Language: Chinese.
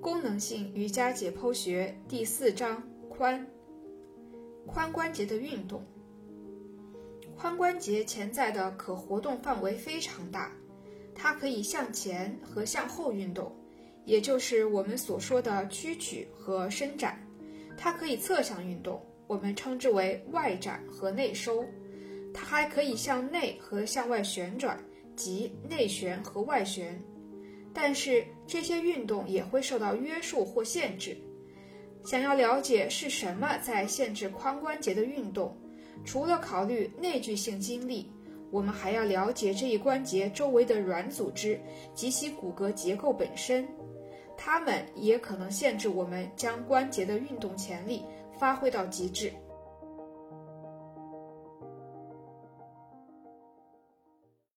功能性瑜伽解剖学第四章髋髋关节的运动。髋关节潜在的可活动范围非常大，它可以向前和向后运动，也就是我们所说的屈曲和伸展；它可以侧向运动，我们称之为外展和内收；它还可以向内和向外旋转，即内旋和外旋。但是这些运动也会受到约束或限制。想要了解是什么在限制髋关节的运动，除了考虑内聚性经历，我们还要了解这一关节周围的软组织及其骨骼结构本身。它们也可能限制我们将关节的运动潜力发挥到极致。